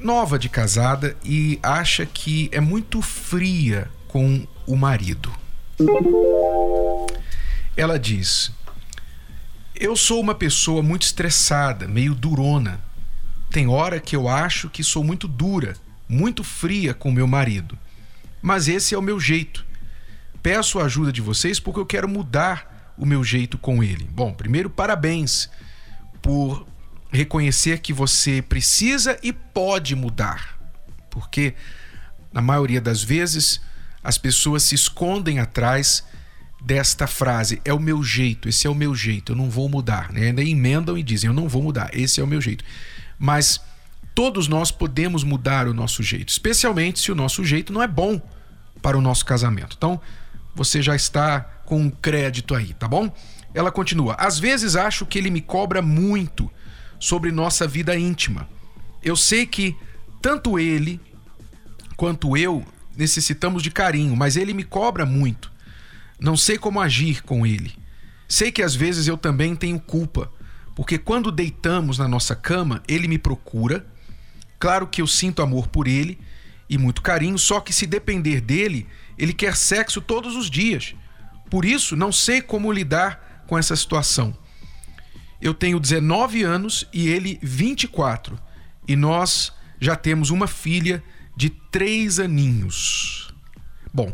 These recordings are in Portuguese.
nova de casada e acha que é muito fria com o marido. Ela diz: Eu sou uma pessoa muito estressada, meio durona. Tem hora que eu acho que sou muito dura, muito fria com meu marido. Mas esse é o meu jeito. Peço a ajuda de vocês porque eu quero mudar o meu jeito com ele. Bom, primeiro, parabéns por reconhecer que você precisa e pode mudar. Porque, na maioria das vezes, as pessoas se escondem atrás desta frase: é o meu jeito, esse é o meu jeito, eu não vou mudar. Né? Ainda emendam e dizem: eu não vou mudar, esse é o meu jeito. Mas todos nós podemos mudar o nosso jeito, especialmente se o nosso jeito não é bom para o nosso casamento. Então, você já está com um crédito aí, tá bom? Ela continua: às vezes acho que ele me cobra muito sobre nossa vida íntima. Eu sei que tanto ele quanto eu necessitamos de carinho, mas ele me cobra muito. Não sei como agir com ele. Sei que às vezes eu também tenho culpa, porque quando deitamos na nossa cama, ele me procura. Claro que eu sinto amor por ele e muito carinho, só que se depender dele, ele quer sexo todos os dias. Por isso, não sei como lidar com essa situação. Eu tenho 19 anos e ele 24. E nós já temos uma filha de três aninhos. Bom,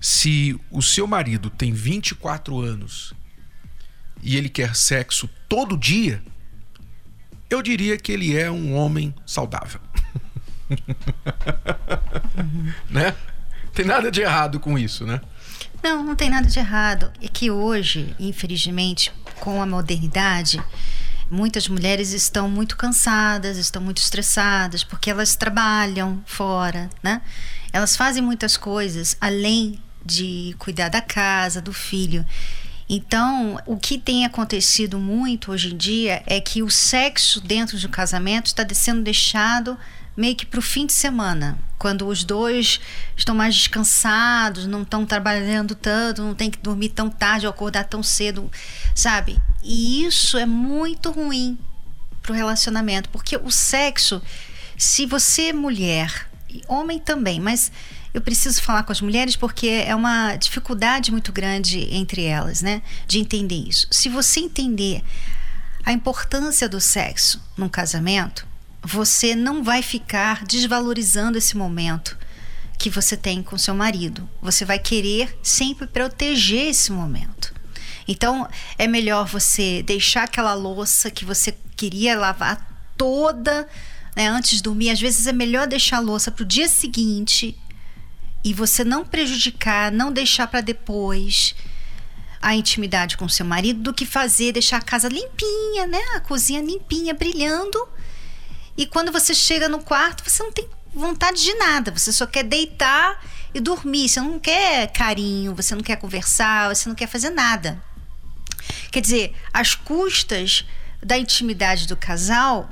se o seu marido tem 24 anos e ele quer sexo todo dia, eu diria que ele é um homem saudável. né? Tem nada de errado com isso, né? Não, não tem nada de errado. É que hoje, infelizmente, com a modernidade, muitas mulheres estão muito cansadas, estão muito estressadas, porque elas trabalham fora, né? Elas fazem muitas coisas além de cuidar da casa, do filho. Então, o que tem acontecido muito hoje em dia é que o sexo dentro do casamento está sendo deixado meio que para o fim de semana, quando os dois estão mais descansados, não estão trabalhando tanto, não tem que dormir tão tarde ou acordar tão cedo, sabe? E isso é muito ruim para o relacionamento, porque o sexo, se você é mulher, homem também, mas eu preciso falar com as mulheres porque é uma dificuldade muito grande entre elas, né? De entender isso. Se você entender a importância do sexo num casamento, você não vai ficar desvalorizando esse momento que você tem com seu marido. Você vai querer sempre proteger esse momento. Então, é melhor você deixar aquela louça que você queria lavar toda né, antes de dormir. Às vezes é melhor deixar a louça para o dia seguinte e você não prejudicar, não deixar para depois a intimidade com seu marido do que fazer, deixar a casa limpinha, né? A cozinha limpinha, brilhando e quando você chega no quarto, você não tem vontade de nada, você só quer deitar e dormir, você não quer carinho, você não quer conversar, você não quer fazer nada. Quer dizer, às custas da intimidade do casal,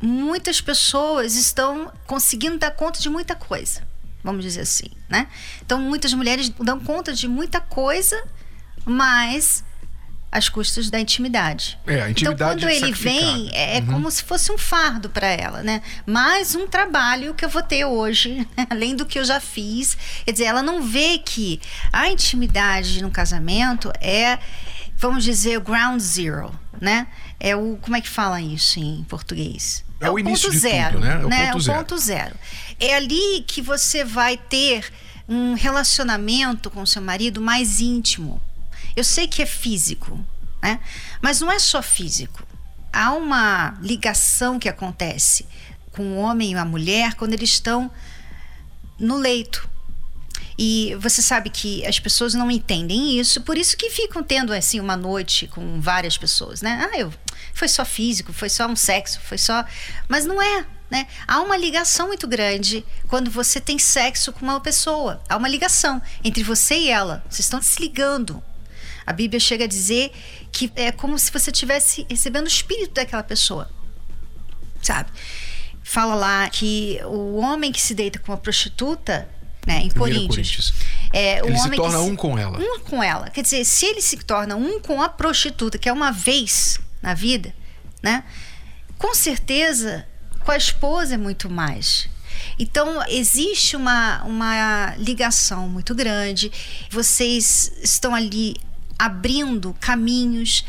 muitas pessoas estão conseguindo dar conta de muita coisa, vamos dizer assim, né? Então, muitas mulheres dão conta de muita coisa, mas às custas da intimidade. É, a intimidade Então, quando ele vem, é, é uhum. como se fosse um fardo para ela, né? Mais um trabalho que eu vou ter hoje, além do que eu já fiz. Quer dizer, ela não vê que a intimidade no casamento é, vamos dizer, o ground zero, né? É o como é que fala isso em português? É, é o, o início ponto zero, tudo, né? É o, né? Ponto, é o zero. ponto zero. É ali que você vai ter um relacionamento com seu marido mais íntimo eu sei que é físico, né? Mas não é só físico. Há uma ligação que acontece com o homem e a mulher quando eles estão no leito. E você sabe que as pessoas não entendem isso, por isso que ficam tendo assim uma noite com várias pessoas, né? Ah, eu foi só físico, foi só um sexo, foi só, mas não é, Né? Há uma ligação muito grande quando você tem sexo com uma pessoa. Há uma ligação entre você e ela. Vocês estão se ligando. A Bíblia chega a dizer que é como se você estivesse recebendo o espírito daquela pessoa. Sabe? Fala lá que o homem que se deita com uma prostituta, né, em Coríntios, Coríntios. É, ele se torna um com ela. Um com ela. Quer dizer, se ele se torna um com a prostituta, que é uma vez na vida, né? Com certeza, com a esposa é muito mais. Então, existe uma, uma ligação muito grande. Vocês estão ali abrindo caminhos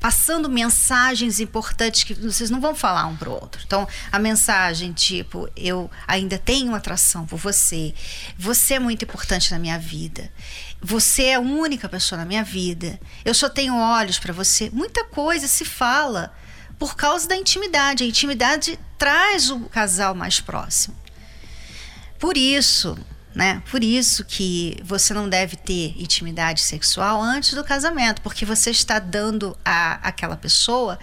passando mensagens importantes que vocês não vão falar um pro outro. Então, a mensagem tipo, eu ainda tenho atração por você, você é muito importante na minha vida. Você é a única pessoa na minha vida. Eu só tenho olhos para você. Muita coisa se fala por causa da intimidade. A intimidade traz o casal mais próximo. Por isso, né? Por isso que você não deve ter intimidade sexual antes do casamento, porque você está dando a aquela pessoa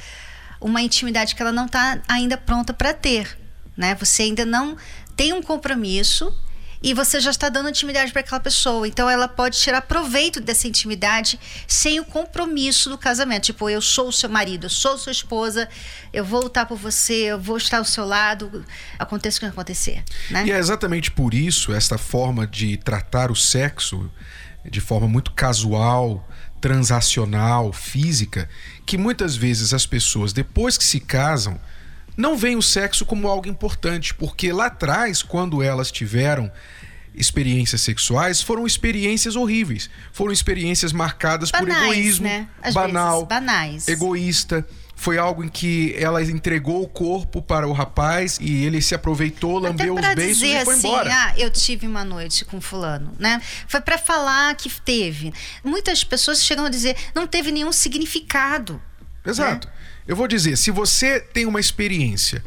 uma intimidade que ela não está ainda pronta para ter, né? Você ainda não tem um compromisso e você já está dando intimidade para aquela pessoa. Então ela pode tirar proveito dessa intimidade sem o compromisso do casamento. Tipo, eu sou o seu marido, eu sou sua esposa, eu vou lutar por você, eu vou estar ao seu lado, aconteça o que acontecer. Né? E é exatamente por isso esta forma de tratar o sexo de forma muito casual, transacional, física, que muitas vezes as pessoas, depois que se casam, não veem o sexo como algo importante, porque lá atrás, quando elas tiveram experiências sexuais, foram experiências horríveis. Foram experiências marcadas banais, por egoísmo, né? banal, banais. egoísta. Foi algo em que ela entregou o corpo para o rapaz e ele se aproveitou, lambeu os beijos e foi assim, embora. Ah, eu tive uma noite com fulano, né? Foi para falar que teve. Muitas pessoas chegam a dizer não teve nenhum significado. Exato. Né? Eu vou dizer, se você tem uma experiência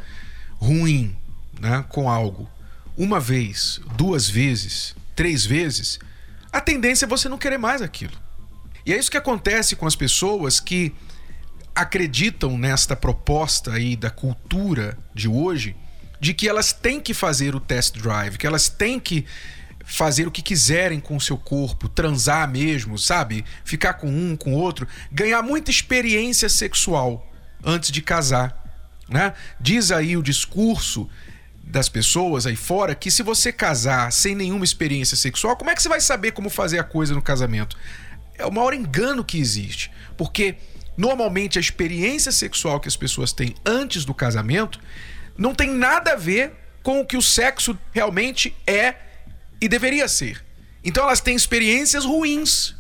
ruim né, com algo uma vez, duas vezes, três vezes, a tendência é você não querer mais aquilo. E é isso que acontece com as pessoas que acreditam nesta proposta aí da cultura de hoje, de que elas têm que fazer o test drive, que elas têm que fazer o que quiserem com o seu corpo, transar mesmo, sabe? Ficar com um, com outro, ganhar muita experiência sexual antes de casar. Né? Diz aí o discurso das pessoas aí fora que se você casar sem nenhuma experiência sexual, como é que você vai saber como fazer a coisa no casamento? É o maior engano que existe, porque normalmente a experiência sexual que as pessoas têm antes do casamento não tem nada a ver com o que o sexo realmente é e deveria ser. Então elas têm experiências ruins.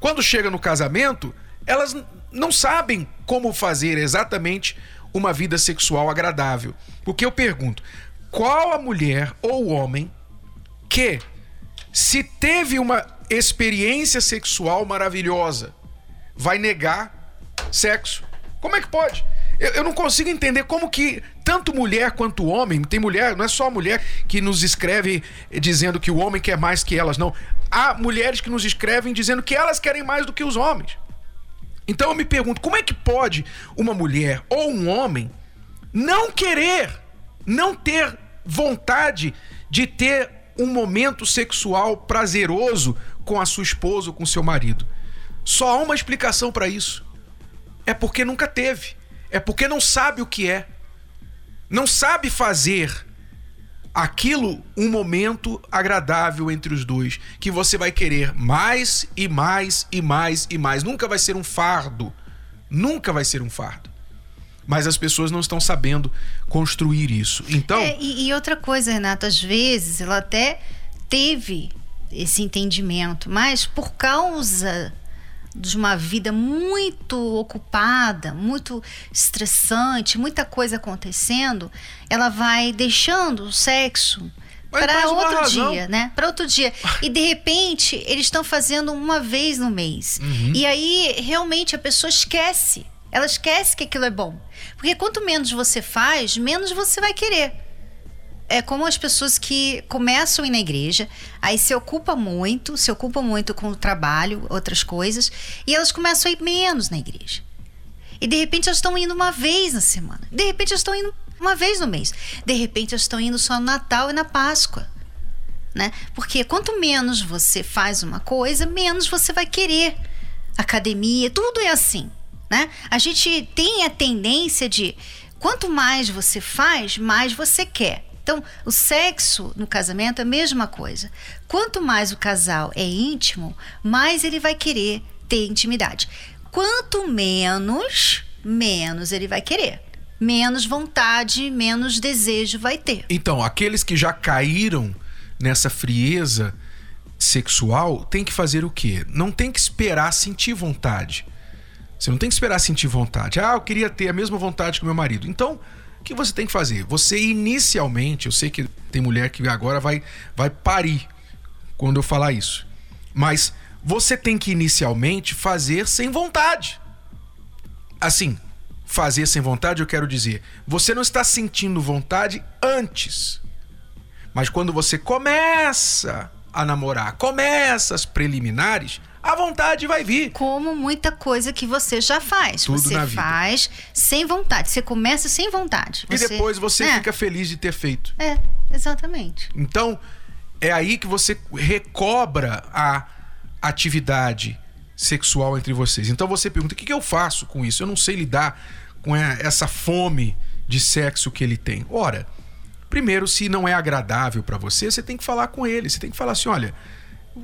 Quando chega no casamento, elas não sabem como fazer exatamente uma vida sexual agradável. Porque eu pergunto: qual a mulher ou homem que, se teve uma experiência sexual maravilhosa, vai negar sexo? Como é que pode? Eu, eu, não consigo entender como que tanto mulher quanto homem, tem mulher, não é só a mulher que nos escreve dizendo que o homem quer mais que elas, não. Há mulheres que nos escrevem dizendo que elas querem mais do que os homens. Então eu me pergunto, como é que pode uma mulher ou um homem não querer, não ter vontade de ter um momento sexual prazeroso com a sua esposa ou com seu marido? Só há uma explicação para isso. É porque nunca teve. É porque não sabe o que é. Não sabe fazer aquilo um momento agradável entre os dois, que você vai querer mais e mais e mais e mais. Nunca vai ser um fardo. Nunca vai ser um fardo. Mas as pessoas não estão sabendo construir isso. Então. É, e, e outra coisa, Renato, às vezes ela até teve esse entendimento, mas por causa de uma vida muito ocupada, muito estressante, muita coisa acontecendo, ela vai deixando o sexo para outro razão. dia, né? Para outro dia. E de repente, eles estão fazendo uma vez no mês. Uhum. E aí, realmente, a pessoa esquece. Ela esquece que aquilo é bom. Porque quanto menos você faz, menos você vai querer é como as pessoas que começam a ir na igreja, aí se ocupa muito, se ocupam muito com o trabalho, outras coisas, e elas começam a ir menos na igreja. E de repente elas estão indo uma vez na semana. De repente elas estão indo uma vez no mês. De repente, elas estão indo só no Natal e na Páscoa. Né? Porque quanto menos você faz uma coisa, menos você vai querer. Academia, tudo é assim. Né? A gente tem a tendência de quanto mais você faz, mais você quer. Então, o sexo no casamento é a mesma coisa. Quanto mais o casal é íntimo, mais ele vai querer ter intimidade. Quanto menos, menos ele vai querer. Menos vontade, menos desejo vai ter. Então, aqueles que já caíram nessa frieza sexual tem que fazer o quê? Não tem que esperar sentir vontade. Você não tem que esperar sentir vontade. Ah, eu queria ter a mesma vontade que meu marido. Então, que você tem que fazer? Você inicialmente, eu sei que tem mulher que agora vai, vai parir quando eu falar isso. Mas você tem que inicialmente fazer sem vontade. Assim, fazer sem vontade, eu quero dizer, você não está sentindo vontade antes. Mas quando você começa a namorar, começa as preliminares, a vontade vai vir. Como muita coisa que você já faz. Tudo você faz sem vontade. Você começa sem vontade. E Você- depois você É, fica feliz de ter feito. É, exatamente. Então, é aí que você recobra a atividade sexual entre vocês. Então você pergunta: o que que eu faço com isso? Eu não sei lidar com essa fome de sexo que ele tem. Ora, primeiro, se não é agradável pra você, você tem que falar com ele. Você tem que falar assim: olha.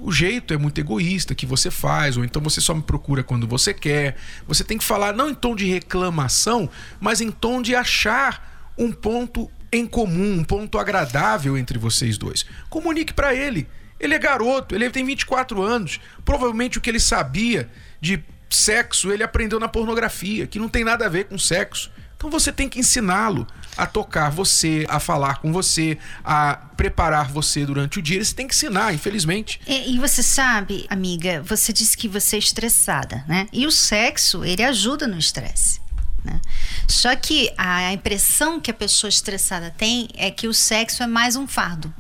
O jeito é muito egoísta que você faz, ou então você só me procura quando você quer. Você tem que falar não em tom de reclamação, mas em tom de achar um ponto em comum, um ponto agradável entre vocês dois. Comunique pra ele. Ele é garoto, ele tem 24 anos. Provavelmente o que ele sabia de sexo ele aprendeu na pornografia, que não tem nada a ver com sexo. Então você tem que ensiná-lo a tocar você, a falar com você, a preparar você durante o dia. Você tem que ensinar, infelizmente. E, e você sabe, amiga, você disse que você é estressada, né? E o sexo, ele ajuda no estresse. Né? Só que a impressão que a pessoa estressada tem é que o sexo é mais um fardo.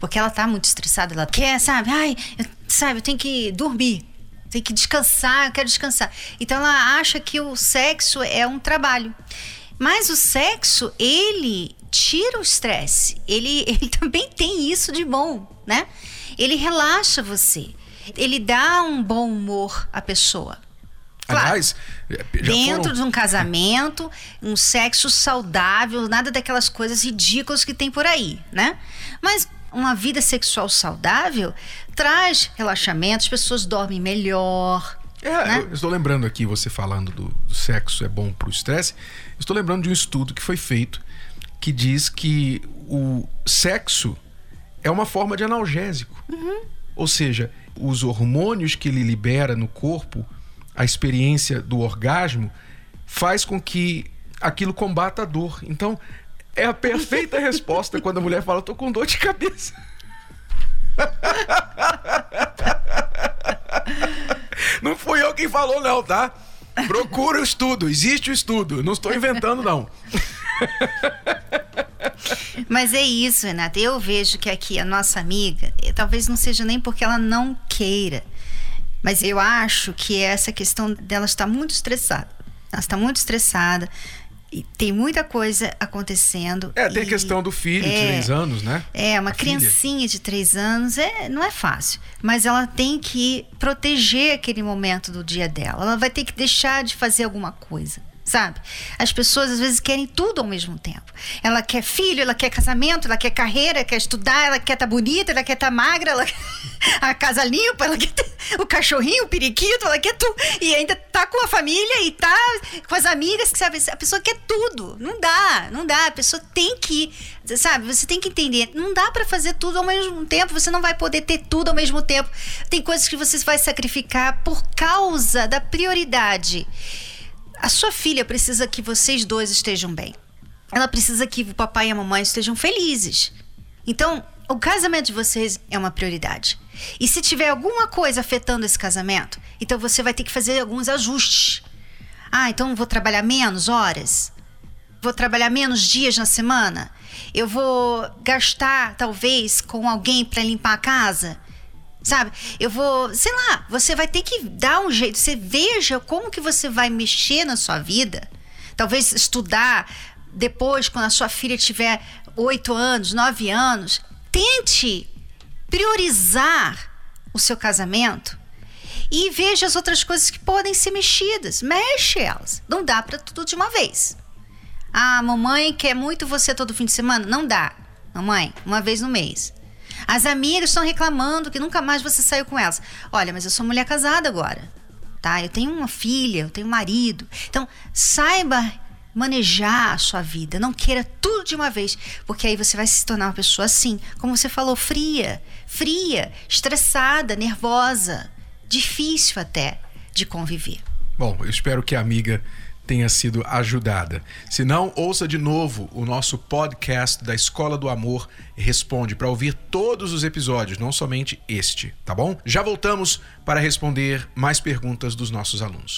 Porque ela tá muito estressada, ela quer, sabe? Ai, eu, sabe, eu tenho que dormir, tenho que descansar, eu quero descansar. Então ela acha que o sexo é um trabalho. Mas o sexo, ele tira o estresse. Ele, ele também tem isso de bom, né? Ele relaxa você. Ele dá um bom humor à pessoa. Claro. Aliás, Dentro foram... de um casamento, um sexo saudável, nada daquelas coisas ridículas que tem por aí, né? Mas uma vida sexual saudável traz relaxamento, as pessoas dormem melhor. É, né? eu estou lembrando aqui, você falando do, do sexo é bom para o estresse, estou lembrando de um estudo que foi feito que diz que o sexo é uma forma de analgésico. Ou seja, os hormônios que ele libera no corpo, a experiência do orgasmo, faz com que aquilo combata a dor. Então, é a perfeita resposta quando a mulher fala: tô com dor de cabeça. Não fui eu quem falou, não, tá? Procura o estudo, existe o estudo. Não estou inventando, não. Mas é isso, Renata. Eu vejo que aqui a nossa amiga, eh, talvez não seja nem porque ela não queira, mas eu acho que essa questão dela está muito estressada. Ela está muito estressada e tem muita coisa acontecendo. É, tem a e- questão do filho, de é, três anos, né? É, uma A filha. criancinha de três anos é, não é fácil. Mas ela tem que proteger aquele momento do dia dela. Ela vai ter que deixar de fazer alguma coisa. Sabe? As pessoas às vezes querem tudo ao mesmo tempo. Ela quer filho, ela quer casamento, ela quer carreira, quer estudar, ela quer estar bonita, ela quer estar magra, ela quer a casa limpa, ela quer o cachorrinho, o periquito, ela quer tudo. E ainda tá com a família e tá com as amigas, sabe? A pessoa quer tudo. Não dá, não dá. A pessoa tem que, sabe? Você tem que entender. Não dá pra fazer tudo ao mesmo tempo. Você não vai poder ter tudo ao mesmo tempo. Tem coisas que você vai sacrificar por causa da prioridade. A sua filha precisa que vocês dois estejam bem. Ela precisa que o papai e a mamãe estejam felizes. Então, o casamento de vocês é uma prioridade. E se tiver alguma coisa afetando esse casamento, então você vai ter que fazer alguns ajustes. Ah, então vou trabalhar menos horas? Vou trabalhar menos dias na semana? Eu vou gastar, talvez, com alguém para limpar a casa? Sabe? Eu vou, sei lá, você vai ter que dar um jeito. Você veja como que você vai mexer na sua vida. Talvez estudar depois, quando a sua filha tiver oito anos, nove anos, tente priorizar o seu casamento e veja as outras coisas que podem ser mexidas. Mexe elas. Não dá para tudo de uma vez. Ah, mamãe quer muito você todo fim de semana? Não dá. Mamãe, uma vez no mês. As amigas estão reclamando que nunca mais você saiu com elas. Olha, mas eu sou mulher casada agora. Tá? Eu tenho uma filha, eu tenho um marido. Então, saiba manejar a sua vida. Não queira tudo de uma vez, porque aí você vai se tornar uma pessoa assim, como você falou, fria, fria, estressada, nervosa, difícil até de conviver. Bom, eu espero que a amiga tenha sido ajudada. Se não, ouça de novo o nosso podcast da Escola do Amor Responde para ouvir todos os episódios, não somente este, tá bom? Já voltamos para responder mais perguntas dos nossos alunos.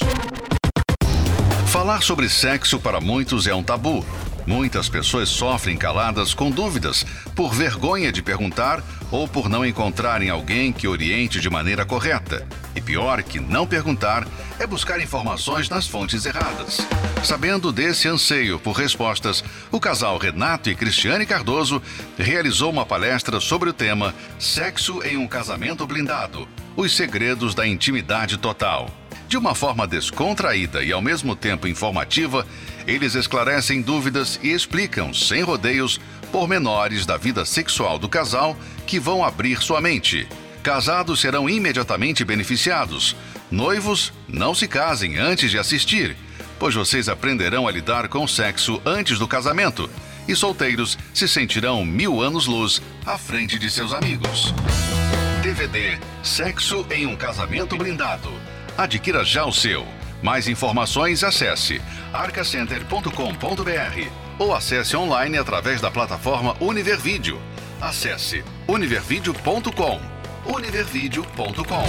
Falar sobre sexo para muitos é um tabu. Muitas pessoas sofrem caladas com dúvidas, por vergonha de perguntar ou por não encontrarem alguém que oriente de maneira correta. E pior que não perguntar é buscar informações nas fontes erradas. Sabendo desse anseio por respostas, o casal Renato e Cristiane Cardoso realizou uma palestra sobre o tema Sexo em um casamento blindado: Os segredos da intimidade total. De uma forma descontraída e ao mesmo tempo informativa, eles esclarecem dúvidas e explicam, sem rodeios, pormenores da vida sexual do casal que vão abrir sua mente. Casados serão imediatamente beneficiados. Noivos, não se casem antes de assistir, pois vocês aprenderão a lidar com o sexo antes do casamento. E solteiros se sentirão mil anos-luz à frente de seus amigos. DVD Sexo em um Casamento Blindado Adquira já o seu. Mais informações acesse arcacenter.com.br ou acesse online através da plataforma Univervídeo. Acesse univervideo.com. univervideo.com.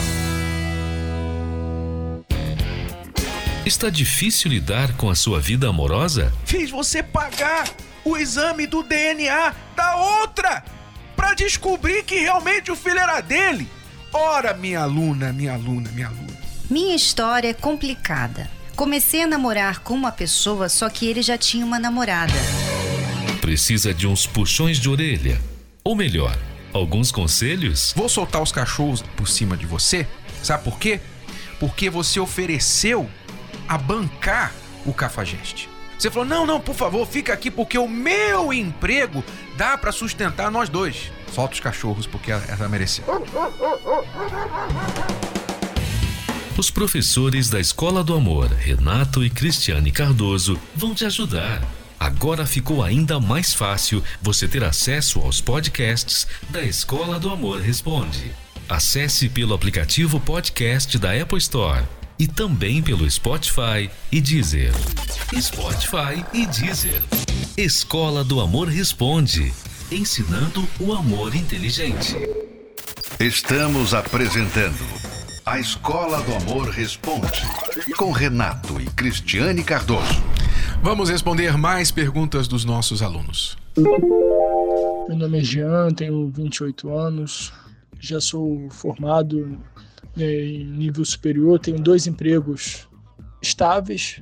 Está difícil lidar com a sua vida amorosa? Fiz você pagar o exame do DNA da outra para descobrir que realmente o filho era dele. Ora, minha aluna, minha aluna, minha aluna. Minha história é complicada. Comecei a namorar com uma pessoa, só que ele já tinha uma namorada. Precisa de uns puxões de orelha. Ou melhor, alguns conselhos? Vou soltar os cachorros por cima de você. Sabe por quê? Porque você ofereceu a bancar o cafajeste. Você falou: "Não, não, por favor, fica aqui porque o meu emprego dá para sustentar nós dois". Solta os cachorros porque ela mereceu. Os professores da Escola do Amor, Renato e Cristiane Cardoso, vão te ajudar. Agora ficou ainda mais fácil você ter acesso aos podcasts da Escola do Amor Responde. Acesse pelo aplicativo podcast da Apple Store e também pelo Spotify e Deezer. Spotify e Deezer. Escola do Amor Responde ensinando o amor inteligente. Estamos apresentando a Escola do Amor Responde, com Renato e Cristiane Cardoso. Vamos responder mais perguntas dos nossos alunos. Meu nome é Jean, tenho 28 anos, já sou formado né, em nível superior, tenho dois empregos estáveis.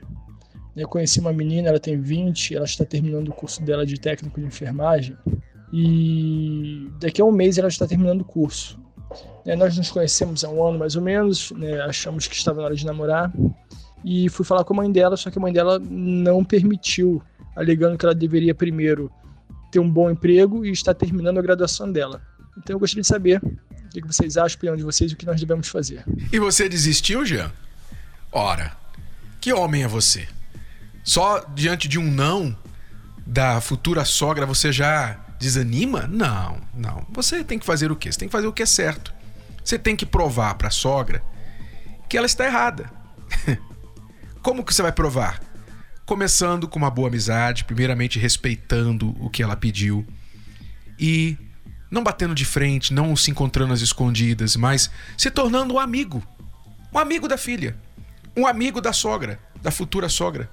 Né, conheci uma menina, ela tem 20, ela está terminando o curso dela de técnico de enfermagem e daqui a um mês ela está terminando o curso. É, nós nos conhecemos há um ano mais ou menos, né, achamos que estava na hora de namorar e fui falar com a mãe dela, só que a mãe dela não permitiu, alegando que ela deveria primeiro ter um bom emprego e estar terminando a graduação dela. Então eu gostaria de saber o que vocês acham, opinião de vocês, o que nós devemos fazer. E você desistiu, Jean? Ora, que homem é você? Só diante de um não da futura sogra você já desanima? Não, não. Você tem que fazer o quê? Você tem que fazer o que é certo. Você tem que provar para a sogra que ela está errada. Como que você vai provar? Começando com uma boa amizade, primeiramente respeitando o que ela pediu e não batendo de frente, não se encontrando às escondidas, mas se tornando um amigo. Um amigo da filha, um amigo da sogra, da futura sogra.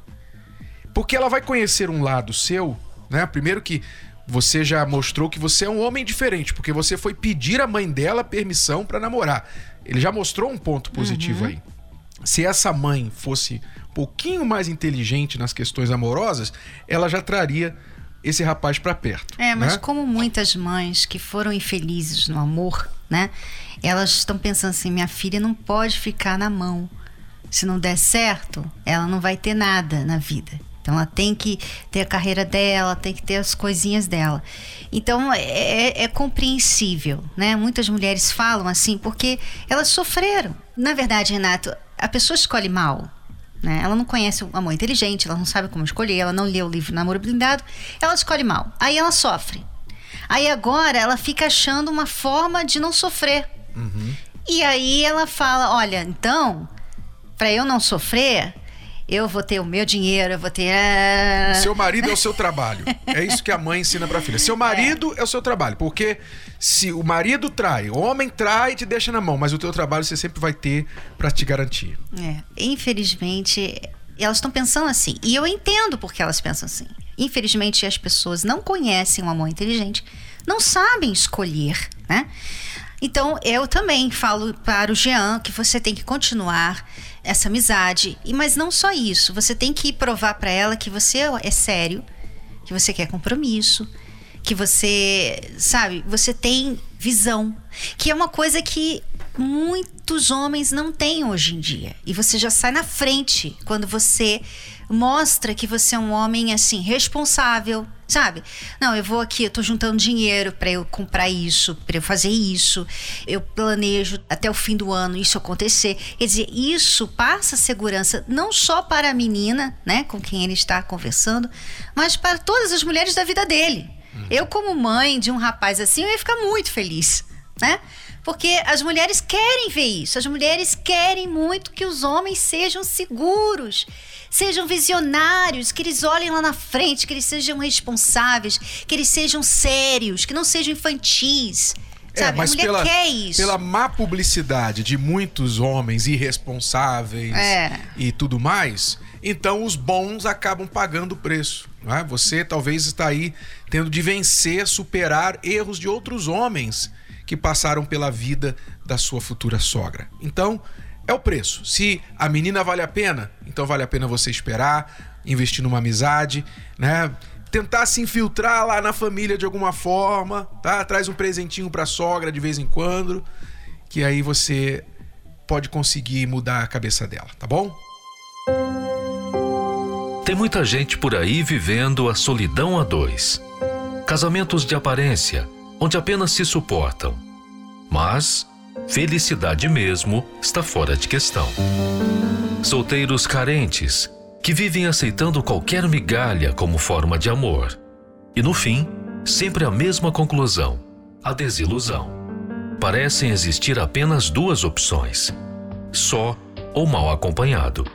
Porque ela vai conhecer um lado seu, né? Primeiro que você já mostrou que você é um homem diferente, porque você foi pedir à mãe dela permissão para namorar. Ele já mostrou um ponto positivo uhum. aí. se essa mãe fosse um pouquinho mais inteligente nas questões amorosas, ela já traria esse rapaz para perto. É, mas né? como muitas mães que foram infelizes no amor, né? Elas estão pensando assim: minha filha não pode ficar na mão. Se não der certo, ela não vai ter nada na vida. Então ela tem que ter a carreira dela, tem que ter as coisinhas dela. Então é, é, é, compreensível, né? Muitas mulheres falam assim porque elas sofreram. Na verdade, Renato, a pessoa escolhe mal. Né? Ela não conhece o amor inteligente, ela não sabe como escolher, ela não lê o livro Namoro Blindado, ela escolhe mal. Aí ela sofre. Aí agora ela fica achando uma forma de não sofrer. Uhum. E aí ela fala: olha, então, para eu não sofrer, eu vou ter o meu dinheiro, eu vou ter. Ah. Seu marido é o seu trabalho. É isso que a mãe ensina pra filha. Seu marido é, é o seu trabalho. Porque se o marido trai, o homem trai e te deixa na mão, mas o teu trabalho você sempre vai ter para te garantir. É. Infelizmente, elas estão pensando assim. E eu entendo porque elas pensam assim. Infelizmente, as pessoas não conhecem o amor inteligente, não sabem escolher, né? Então, eu também falo para o Jean que você tem que continuar essa amizade. E mas não só isso, você tem que provar para ela que você é sério, que você quer compromisso, que você, sabe, você tem visão, que é uma coisa que muitos homens não têm hoje em dia. E você já sai na frente quando você mostra que você é um homem assim responsável, sabe? Não, eu vou aqui, eu tô juntando dinheiro para eu comprar isso, para eu fazer isso. Eu planejo até o fim do ano isso acontecer. Quer dizer, isso passa segurança não só para a menina, né, com quem ele está conversando, mas para todas as mulheres da vida dele. Uhum. Eu como mãe de um rapaz assim, eu ia ficar muito feliz, né? Porque as mulheres querem ver isso. As mulheres querem muito que os homens sejam seguros, sejam visionários, que eles olhem lá na frente, que eles sejam responsáveis, que eles sejam sérios, que não sejam infantis. É, sabe? mas pela, pela má publicidade de muitos homens irresponsáveis é. e tudo mais, então os bons acabam pagando o preço. Não é? Você talvez está aí tendo de vencer, superar erros de outros homens que passaram pela vida da sua futura sogra. Então, é o preço. Se a menina vale a pena, então vale a pena você esperar, investir numa amizade, né? Tentar se infiltrar lá na família de alguma forma, tá? Traz um presentinho pra sogra de vez em quando, que aí você pode conseguir mudar a cabeça dela, tá bom? Tem muita gente por aí vivendo a solidão a dois. Casamentos de aparência, onde apenas se suportam. Mas felicidade mesmo está fora de questão. Solteiros carentes que vivem aceitando qualquer migalha como forma de amor. E no fim, sempre a mesma conclusão: a desilusão. Parecem existir apenas duas opções: só ou mal acompanhado.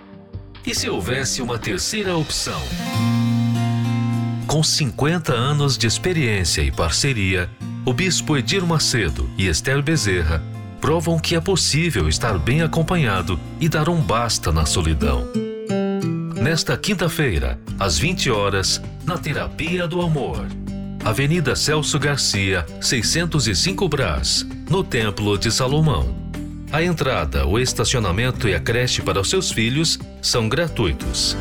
E se houvesse uma terceira opção? Com 50 anos de experiência e parceria, o bispo Edir Macedo e Esther Bezerra provam que é possível estar bem acompanhado e dar um basta na solidão. Nesta quinta-feira, às 20 horas, na Terapia do Amor. Avenida Celso Garcia, 605 Brás, no Templo de Salomão. A entrada, o estacionamento e a creche para os seus filhos são gratuitos.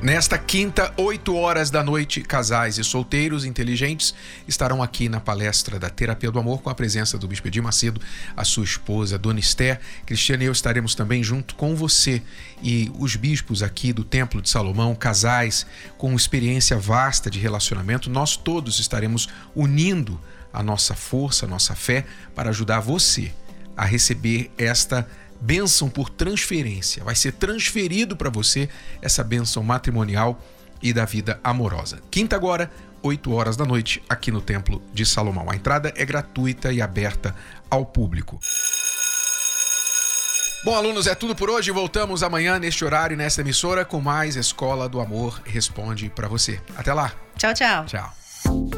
Nesta quinta, 8 horas da noite, casais e solteiros inteligentes estarão aqui na palestra da Terapia do Amor com a presença do Bispo Edir Macedo, a sua esposa, Dona Esther. Cristiane e eu estaremos também junto com você e os bispos aqui do Templo de Salomão, casais com experiência vasta de relacionamento. Nós todos estaremos unindo a nossa força, a nossa fé para ajudar você a receber esta bênção por transferência. Vai ser transferido para você essa bênção matrimonial e da vida amorosa. Quinta agora, 8 horas da noite, aqui no Templo de Salomão. A entrada é gratuita e aberta ao público. Bom, alunos, é tudo por hoje. Voltamos amanhã neste horário nesta emissora com mais Escola do Amor Responde para você. Até lá. Tchau, tchau. Tchau.